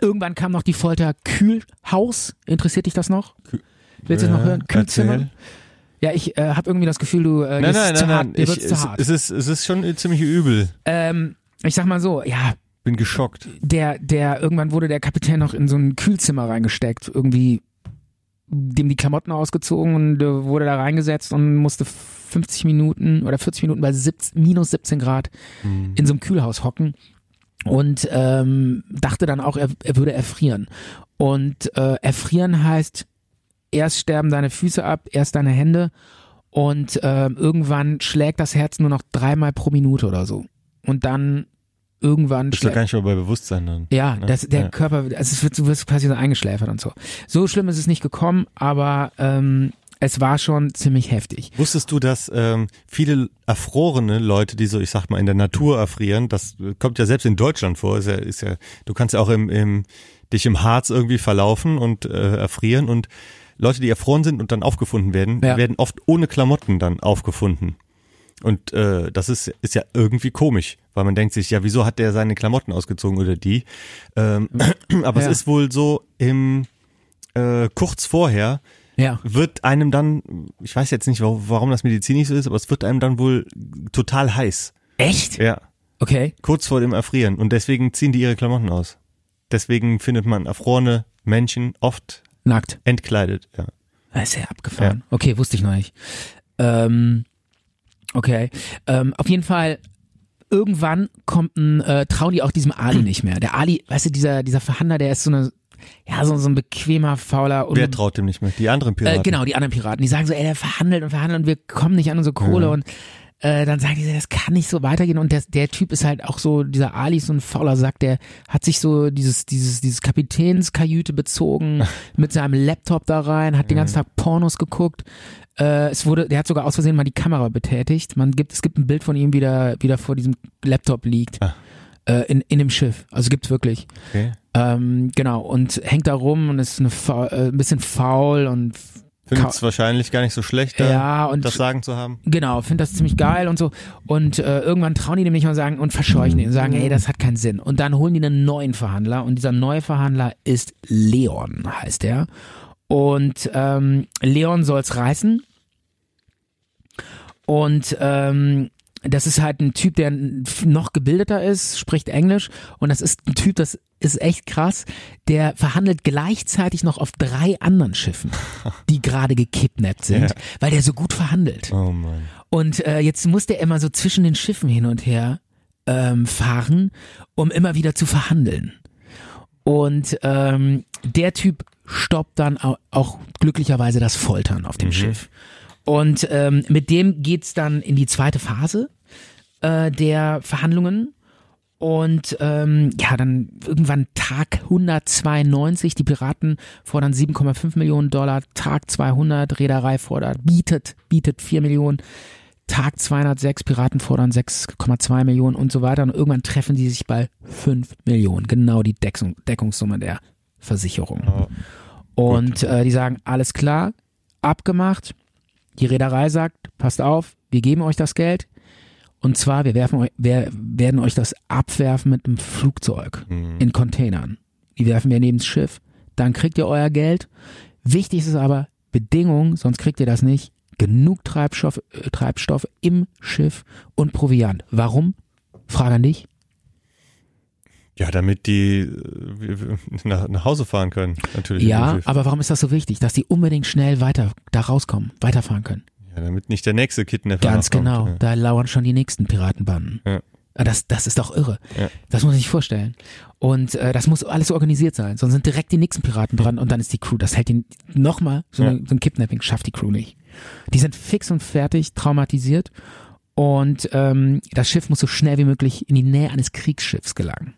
irgendwann kam noch die Folter Kühlhaus. Interessiert dich das noch? Willst du es noch hören? Kühlzimmer? Ja, ich äh, habe irgendwie das Gefühl, du äh, Nein, nein, zu nein, hart. nein. Ich, zu es, hart. es, ist, es ist schon ziemlich übel. Ähm, ich sag mal so, ja, Bin geschockt. der, der, irgendwann wurde der Kapitän noch in so ein Kühlzimmer reingesteckt, irgendwie dem die Klamotten ausgezogen und äh, wurde da reingesetzt und musste 50 Minuten oder 40 Minuten bei 17, minus 17 Grad in so einem Kühlhaus hocken und ähm, dachte dann auch, er, er würde erfrieren. Und äh, erfrieren heißt, erst sterben deine Füße ab, erst deine Hände und ähm, irgendwann schlägt das Herz nur noch dreimal pro Minute oder so. Und dann irgendwann Bist du gar nicht mehr bei Bewusstsein dann. ja, Ne? das, der Ja. Körper, also es wird, du wirst quasi so eingeschläfert und so. So schlimm ist es nicht gekommen, aber ähm, es war schon ziemlich heftig. Wusstest du, dass ähm, viele erfrorene Leute, die so, ich sag mal, in der Natur erfrieren, das kommt ja selbst in Deutschland vor, ist ja, ist ja du kannst ja auch im, im dich im Harz irgendwie verlaufen und äh, erfrieren und Leute, die erfroren sind und dann aufgefunden werden, Ja. werden oft ohne Klamotten dann aufgefunden. Und äh, das ist, ist ja irgendwie komisch, weil man denkt sich, ja, wieso hat der seine Klamotten ausgezogen oder die? Ähm, *clears throat* aber Ja. es ist wohl so im äh, kurz vorher Ja. wird einem dann, ich weiß jetzt nicht, wa- warum das medizinisch so ist, aber es wird einem dann wohl total heiß. Echt? Ja, Okay. kurz vor dem Erfrieren. Und deswegen ziehen die ihre Klamotten aus. Deswegen findet man erfrorene Menschen oft Nackt. entkleidet. Ja. Das ist ja abgefahren. Okay, wusste ich noch nicht. Ähm, okay. Ähm, auf jeden Fall, irgendwann kommt ein, äh, trauen die auch diesem Ali nicht mehr. Der Ali, weißt du, dieser, dieser Verhandler, der ist so eine, ja, so, so ein bequemer, fauler und Wer traut dem nicht mehr? Die anderen Piraten. äh, genau, die anderen Piraten, die sagen so, ey, der verhandelt und verhandelt und wir kommen nicht an unsere Kohle und äh, dann sagen die, das kann nicht so weitergehen und der, der Typ ist halt auch so, dieser Ali ist so ein fauler Sack, der hat sich so dieses, dieses, dieses Kapitänskajüte bezogen *laughs* mit seinem Laptop da rein, hat den ganzen Tag Pornos geguckt. Äh, es wurde, der hat sogar aus Versehen mal die Kamera betätigt. Man gibt, es gibt ein Bild von ihm, wie der, wie der vor diesem Laptop liegt. Ah. Äh, in, in dem Schiff. Also gibt's wirklich. Okay. Ähm, genau, und hängt da rum und ist eine, äh, ein bisschen faul und Findet es wahrscheinlich gar nicht so schlecht, da ja, und das Sagen zu haben. genau, finde das ziemlich geil und so. Und äh, irgendwann trauen die dem nicht mal sagen und verscheuchen ihn und sagen, ey, das hat keinen Sinn. Und dann holen die einen neuen Verhandler und dieser neue Verhandler ist Leon, heißt er. Und ähm, Leon soll's reißen. Und ähm, das ist halt ein Typ, der noch gebildeter ist, spricht Englisch und das ist ein Typ, das ist echt krass, der verhandelt gleichzeitig noch auf drei anderen Schiffen, *laughs* die gerade gekidnappt sind, Ja. weil der so gut verhandelt. Oh Mann. Und äh, jetzt muss der immer so zwischen den Schiffen hin und her ähm, fahren, um immer wieder zu verhandeln. Und ähm, der Typ stoppt dann au- auch glücklicherweise das Foltern auf dem Schiff. Und ähm, mit dem geht's dann in die zweite Phase äh, der Verhandlungen. Und ähm, ja, dann irgendwann Tag 192, die Piraten fordern 7,5 Millionen Dollar, Tag 200, Reederei fordert, bietet, bietet 4 Millionen, Tag 206, Piraten fordern 6,2 Millionen und so weiter. Und irgendwann treffen die sich bei 5 Millionen, genau die Deckung, Deckungssumme der Versicherung. Oh, Und äh, die sagen, alles klar, abgemacht. Die Reederei sagt, passt auf, wir geben euch das Geld. Und zwar, wir, werfen wir werden euch das abwerfen mit einem Flugzeug Mhm. in Containern. Die werfen wir neben das Schiff. Dann kriegt ihr euer Geld. Wichtig ist es aber, Bedingung, sonst kriegt ihr das nicht, genug Treibstoff, äh, Treibstoff im Schiff und Proviant. Warum? Frage an dich. Ja, damit die äh, *laughs* nach, nach Hause fahren können, natürlich. Ja, aber warum ist das so wichtig, dass die unbedingt schnell weiter da rauskommen, weiterfahren können? Ja, damit nicht der nächste Kidnapper Ganz genau. Ja. Da lauern schon die nächsten Piratenbanden. Ja. Ah, Das, das ist doch irre. Ja. Das muss man sich vorstellen. Und äh, das muss alles organisiert sein. Sonst sind direkt die nächsten Piraten dran und dann ist die Crew. Das hält den nochmal, so, eine, so ein Kidnapping schafft die Crew nicht. Die sind fix und fertig, traumatisiert. Und ähm, das Schiff muss so schnell wie möglich in die Nähe eines Kriegsschiffs gelangen.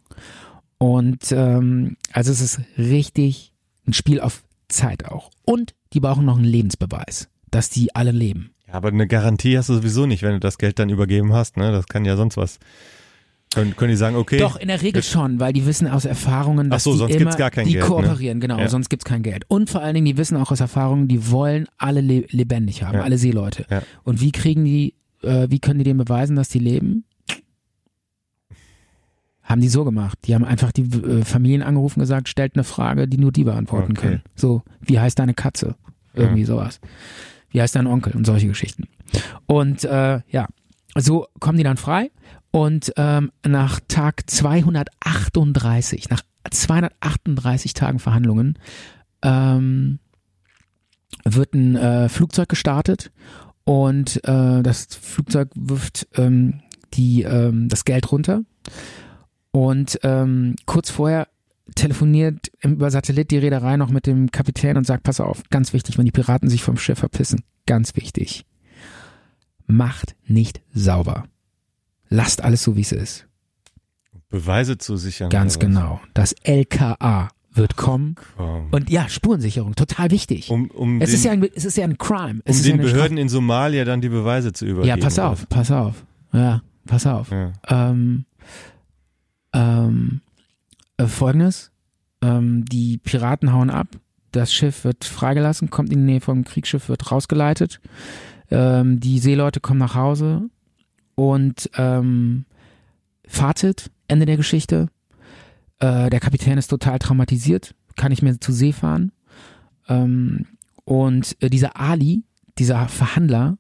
Und ähm, also es ist richtig ein Spiel auf Zeit auch. Und die brauchen noch einen Lebensbeweis, dass die alle leben. Ja, aber eine Garantie hast du sowieso nicht, wenn du das Geld dann übergeben hast. Ne? Das kann ja sonst was. Können, können die sagen, okay. Doch, in der Regel schon, weil die wissen aus Erfahrungen, dass Ach so, die sonst immer, gibt's gar kein die Geld, ne? kooperieren, genau, Ja. sonst gibt's kein Geld. Und vor allen Dingen, die wissen auch aus Erfahrungen, die wollen alle le lebendig haben, Ja. alle Seeleute. Ja. Und wie kriegen die, äh, wie können die denen beweisen, dass die leben? Haben die so gemacht. Die haben einfach die äh, Familien angerufen und gesagt, stellt eine Frage, die nur die beantworten Okay. können. So, wie heißt deine Katze? Irgendwie sowas. Wie heißt dein Onkel? Und solche Geschichten. Und äh, ja, so kommen die dann frei. Und ähm, nach Tag 238, nach 238 Tagen Verhandlungen, ähm, wird ein äh, Flugzeug gestartet und äh, das Flugzeug wirft ähm, die, ähm, das Geld runter. Und ähm, kurz vorher telefoniert über Satellit die Reederei noch mit dem Kapitän und sagt, pass auf, ganz wichtig, wenn die Piraten sich vom Schiff verpissen, ganz wichtig, macht nicht sauber. Lasst alles so, wie es ist. Beweise zu sichern. Ganz oder genau. Das LKA wird kommen. Komm. Und ja, Spurensicherung, total wichtig. Um, um es, den, ist ja ein, es ist ja ein Crime. Es um ja den eine Behörden in Somalia dann die Beweise zu übergeben. Ja, pass oder? auf, pass auf. Ja, pass auf. Ja. Ähm, ähm, äh, Folgendes. Ähm, die Piraten hauen ab. Das Schiff wird freigelassen, kommt in die Nähe vom Kriegsschiff, wird rausgeleitet. Ähm, die Seeleute kommen nach Hause und ähm, Fazit, Ende der Geschichte. Äh, der Kapitän ist total traumatisiert, kann nicht mehr zu See fahren. Ähm, und äh, dieser Ali, dieser Verhandler,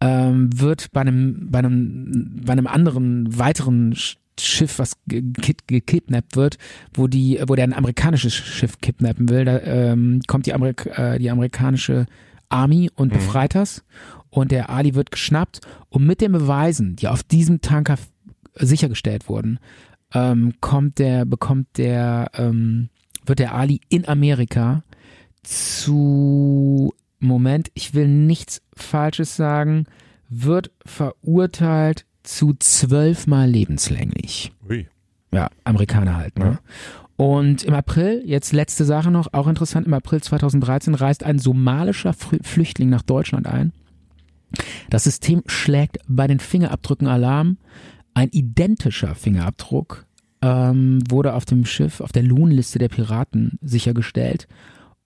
ähm, wird bei einem, bei einem, bei einem anderen weiteren Schiff, was ge- ge- gekidnappt wird, wo die, wo der ein amerikanisches Schiff kidnappen will, da ähm, kommt die, Amerik äh, die amerikanische Army und befreit das. Und der Ali wird geschnappt und mit den Beweisen, die auf diesem Tanker sichergestellt wurden, ähm, kommt der, bekommt der, ähm, wird der Ali in Amerika zu Moment, ich will nichts Falsches sagen, wird verurteilt zu zwölfmal lebenslänglich. Ui. Ja, Amerikaner halt. Ne? Ja. Und im April, jetzt letzte Sache noch, auch interessant, im April 2013 reist ein somalischer Flüchtling nach Deutschland ein. Das System schlägt bei den Fingerabdrücken Alarm. Ein identischer Fingerabdruck ähm, wurde auf dem Schiff, auf der Lohnliste der Piraten sichergestellt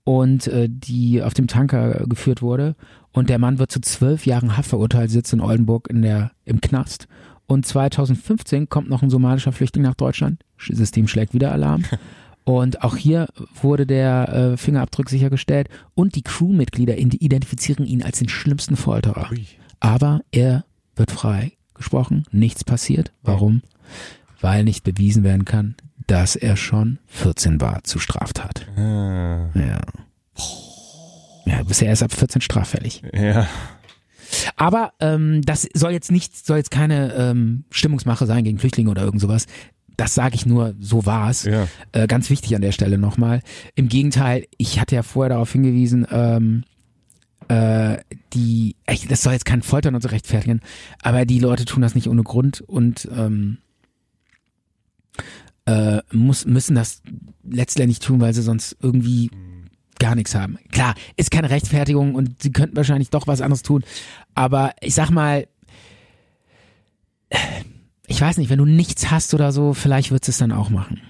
und äh, die auf dem Tanker geführt wurde. Und der Mann wird zu zwölf Jahren Haft verurteilt, sitzt in Oldenburg in der, im Knast. Und 2015 kommt noch ein somalischer Flüchtling nach Deutschland. Sch- System schlägt wieder Alarm. *laughs* Und auch hier wurde der äh, Fingerabdruck sichergestellt und die Crewmitglieder identifizieren ihn als den schlimmsten Folterer. Ui. Aber er wird frei gesprochen, nichts passiert. Warum? Weil nicht bewiesen werden kann, dass er schon 14 war zu Straftat. Ah, Ja. Ja, bisher ist ab 14 straffällig. ja. Aber ähm, das soll jetzt nicht, soll jetzt keine ähm, Stimmungsmache sein gegen Flüchtlinge oder irgend sowas. Das sage ich nur, so war's. Ja. Äh, ganz wichtig an der Stelle nochmal. Im Gegenteil, ich hatte ja vorher darauf hingewiesen, ähm, äh, die, echt, das soll jetzt kein Foltern und so rechtfertigen, aber die Leute tun das nicht ohne Grund und ähm, äh, muss, müssen das letztendlich tun, weil sie sonst irgendwie gar nichts haben. Klar, ist keine Rechtfertigung und sie könnten wahrscheinlich doch was anderes tun, aber ich sag mal, ich weiß nicht, wenn du nichts hast oder so, vielleicht wird es dann auch machen.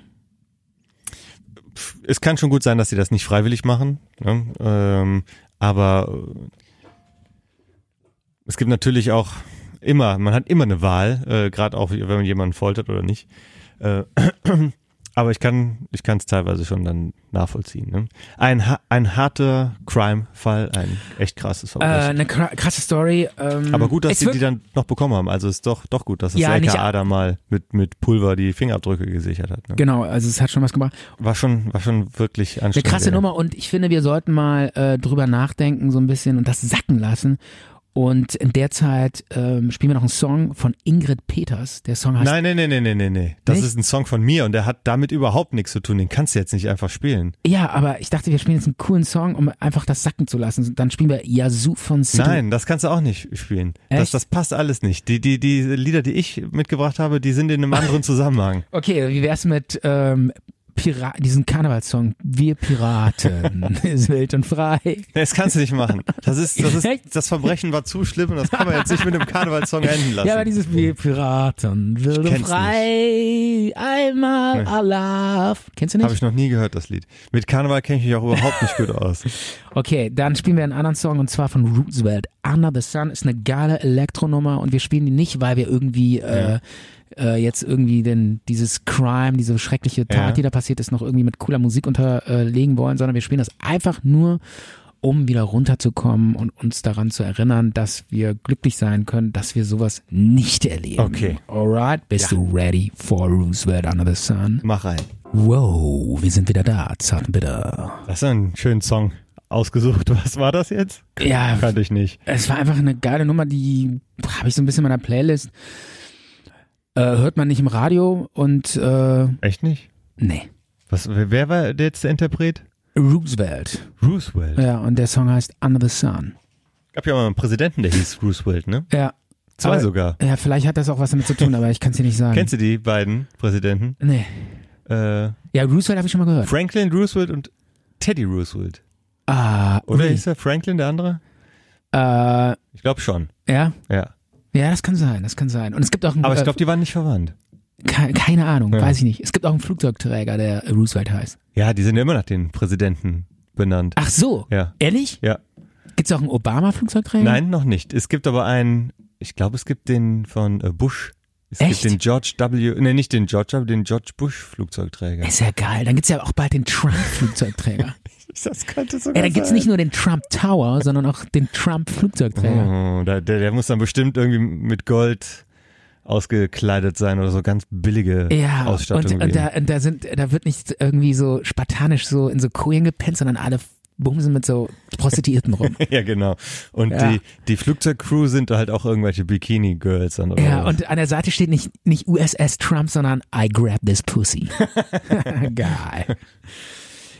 Es kann schon gut sein, dass sie das nicht freiwillig machen, ne? ähm, aber äh, es gibt natürlich auch immer, man hat immer eine Wahl, äh, gerade auch wenn man jemanden foltert oder nicht. Äh, *clears throat* aber ich kann, ich kann es teilweise schon dann nachvollziehen. Ne? Ein, ein harter Crime-Fall, ein echt krasses Äh, Verbrechen. eine kra- krasse Story. Ähm, aber gut, dass sie die dann noch bekommen haben. Also ist doch doch gut, dass das Ja, LKA da mal mit mit Pulver die Fingerabdrücke gesichert hat. Ne? Genau, also es hat schon was gebracht. War schon war schon wirklich Eine anstrengend. krasse ja. Nummer und ich finde, wir sollten mal äh, drüber nachdenken so ein bisschen und das sacken lassen. Und in der Zeit ähm, spielen wir noch einen Song von Ingrid Peters. Der Song heißt Nein, nein, nein, nein, nein, nein, nein. Das Nicht? ist ein Song von mir und der hat damit überhaupt nichts zu tun. Den kannst du jetzt nicht einfach spielen. Ja, aber ich dachte, wir spielen jetzt einen coolen Song, um einfach das sacken zu lassen. Dann spielen wir Yazoo von City. Nein, das kannst du auch nicht spielen. Das, Echt? das passt alles nicht. Die, die, die Lieder, die ich mitgebracht habe, die sind in einem anderen *laughs* Zusammenhang. Okay, wie wär's mit ähm, Pira diesen Karnevalssong? Wir Piraten, *laughs* ist wild und frei. Nee, Das kannst du nicht machen. Das ist, das ist, das Verbrechen war zu schlimm und das kann man jetzt nicht mit einem Karnevalssong *laughs* enden lassen. Ja, aber dieses Wir Piraten, wild und frei, einmal Nee. Allah. Kennst du nicht? Habe ich noch nie gehört, das Lied. Mit Karneval kenne ich mich auch überhaupt nicht gut aus. *laughs* Okay, dann spielen wir einen anderen Song und zwar von Roosevelt. Under the Sun ist eine geile Elektronummer und wir spielen die nicht, weil wir irgendwie äh, äh, jetzt irgendwie denn dieses Crime, diese schreckliche Tat, Ja. die da passiert ist, noch irgendwie mit cooler Musik unterlegen wollen, sondern wir spielen das einfach nur, um wieder runterzukommen und uns daran zu erinnern, dass wir glücklich sein können, dass wir sowas nicht erleben. Okay. Alright, bist du ready for Roosevelt Under the Sun? Mach rein. Wow, wir sind wieder da, zart und bitter. Das ist ein schöner Song ausgesucht. *laughs* Was war das jetzt? Ja, Kannte ich nicht. Es war einfach eine geile Nummer, die habe ich so ein bisschen in meiner Playlist. Äh, hört man nicht im Radio und äh, Echt nicht? nee. Was, wer war jetzt der Interpret? Roosevelt. Roosevelt. Ja, und der Song heißt Under the Sun. Gab ja mal einen Präsidenten, der hieß Roosevelt, ne? Ja. Zwei Aber- sogar. Ja, vielleicht hat das auch was damit zu tun, aber ich kann es dir nicht sagen. Kennst du die beiden Präsidenten? Nee. Äh, Ja, Roosevelt habe ich schon mal gehört. Franklin Roosevelt und Teddy Roosevelt. Ah, Oder ui. ist er Franklin der andere? äh, Ich glaube schon. ja. Ja. Ja, das kann sein, das kann sein. Und es gibt auch einen, Aber ich äh, glaube, die waren nicht verwandt. ke keine Ahnung, Ja. weiß ich nicht. Es gibt auch einen Flugzeugträger, der Roosevelt heißt. Ja, die sind ja immer nach den Präsidenten benannt. Ach so, Ja. ehrlich? Ja. Gibt's auch einen Obama-Flugzeugträger? Nein, noch nicht. Es gibt aber einen, ich glaube, es gibt den von äh, Bush. Es Echt? gibt den George W., nee, nicht den George, aber den George Bush Flugzeugträger. Ist ja geil. Dann gibt's ja auch bald den Trump-Flugzeugträger. *laughs* *laughs* Das könnte sogar Ey, dann gibt's sein. nicht nur den Trump Tower, sondern auch den Trump-Flugzeugträger. Oh, da, der, der muss dann bestimmt irgendwie mit Gold ausgekleidet sein oder so ganz billige Ja, und, Ausstattung. und, da, geben. und da sind, da wird nicht irgendwie so spartanisch so in so Kojen gepennt, sondern alle bumsen mit so Prostituierten rum. *laughs* ja, genau. Und Ja. die, die Flugzeugcrew sind halt auch irgendwelche Bikini-Girls oder Ja, was. und an der Seite steht nicht, nicht USS Trump, sondern I grab this pussy. *laughs* Geil.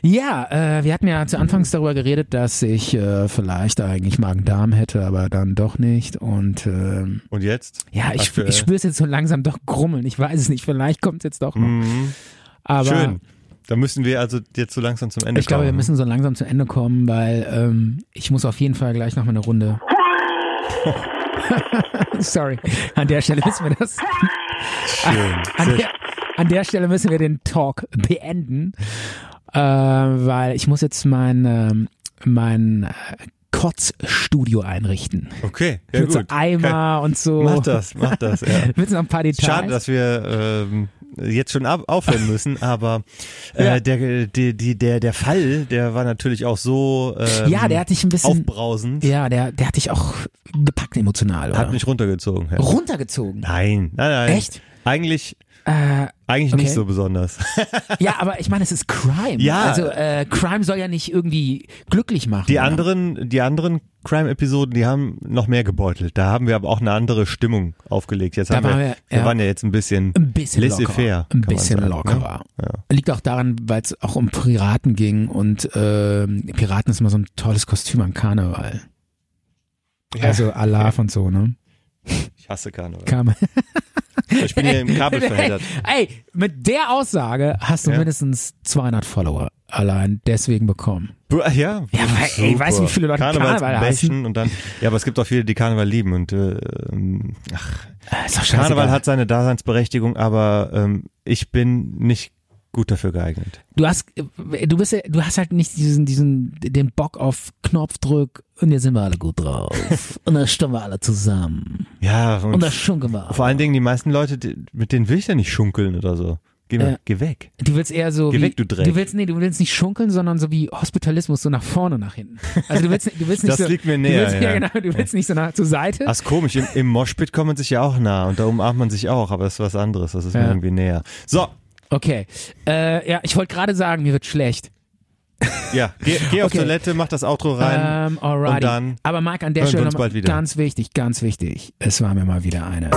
Ja, äh, wir hatten ja zu Anfangs darüber geredet, dass ich äh, vielleicht eigentlich Magen-Darm hätte, aber dann doch nicht. Und ähm, Und jetzt? ja, ich, Aktuell? ich spüre es jetzt so langsam doch grummeln. Ich weiß es nicht, vielleicht kommt es jetzt doch noch. Mhm. Aber Schön. Da müssen wir also jetzt so langsam zum Ende ich glaube, wir kommen. müssen so langsam zu Ende kommen, weil ähm, ich muss auf jeden Fall gleich noch mal eine Runde. *laughs* Sorry, an der Stelle müssen wir das. Schön. *laughs* An Sehr der, an der Stelle müssen wir den Talk beenden, äh, weil ich muss jetzt mein, ähm, mein äh, Kotzstudio einrichten. Okay, ja Mit so gut. Eimer und so. Mach das, mach das. Ja. *laughs* Du noch ein paar Details? Schade, dass wir ähm, jetzt schon aufhören müssen, aber äh, Ja. der, die, der, der Fall, der war natürlich auch so ähm, ja, der hat dich ein bisschen. aufbrausend, Ja, der, der hat dich auch gepackt emotional. Oder? hat mich runtergezogen. Ja. runtergezogen. Nein, nein, nein. Echt? Eigentlich, Äh, eigentlich Okay. nicht so besonders. *laughs* ja, aber ich meine, es ist Crime. Ja. Also äh, Crime soll ja nicht irgendwie glücklich machen. Die oder? anderen, die anderen Crime-Episoden, die haben noch mehr gebeutelt. Da haben wir aber auch eine andere Stimmung aufgelegt. Jetzt Da haben wir, waren wir- wir ja. waren ja jetzt ein bisschen, ein bisschen laissez-faire. Ein bisschen sagen, lockerer. Ja. Liegt auch daran, weil es auch um Piraten ging und ähm, Piraten ist immer so ein tolles Kostüm am Karneval. Also Alarv und so, ne? Ich hasse Karneval. Kam *laughs* Ich bin hier im Kabel *laughs* verheddert. Ey, mit der Aussage hast du Ja. mindestens 200 Follower allein deswegen bekommen. Bu- Ja, Ja, weil, ey, super. weißt du, wie viele Leute Karneval Karnevalsbächen und dann, ja, aber es gibt auch viele, die Karneval lieben und äh, ähm, ach, Äh, Karneval hat seine Daseinsberechtigung, aber ähm, ich bin nicht gut dafür geeignet. Du hast, äh, du bist ja, du hast halt nicht diesen, diesen, den Bock auf Knopfdrück und jetzt sind wir alle gut drauf. *laughs* und dann stimmen wir alle zusammen. Ja, Und und das schunkeln wir. vor allen Dingen die meisten Leute, die, mit denen will ich ja nicht schunkeln oder so. Geh, mal, Ja. geh weg. Du willst eher so Geh wie, weg, du Dreck. Du willst nee, du willst nicht schunkeln, sondern so wie Hospitalismus so nach vorne nach hinten. Also du willst du willst nicht Das so liegt mir Du näher, willst, ja. ja. *laughs* genau, du willst nicht so nach zur Seite. Ach, ist komisch. Im, Im Moshpit kommt man sich ja auch nah und da umarmt man sich auch, aber das ist was anderes. Das ist mir Ja. irgendwie näher. So, Okay. Äh, ja, ich wollte gerade sagen, mir wird schlecht. ja, geh, geh auf Okay. Toilette, mach das Outro rein. Ähm, alrighty. und dann Aber Mike, an der Stelle uns noch bald wieder. ganz wichtig, ganz wichtig. Es war mir mal wieder eine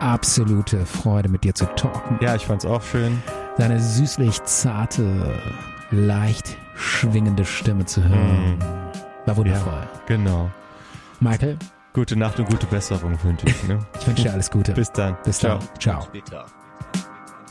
absolute Freude, mit dir zu talken. Ja, ich fand's auch schön. Deine süßlich zarte, leicht schwingende Stimme zu hören. War wundervoll. Genau. Michael, Gute Nacht und gute Besserung wünsche ich. Ne? ich wünsche dir alles Gute. Bis dann. Bis Ciao. dann. Ciao.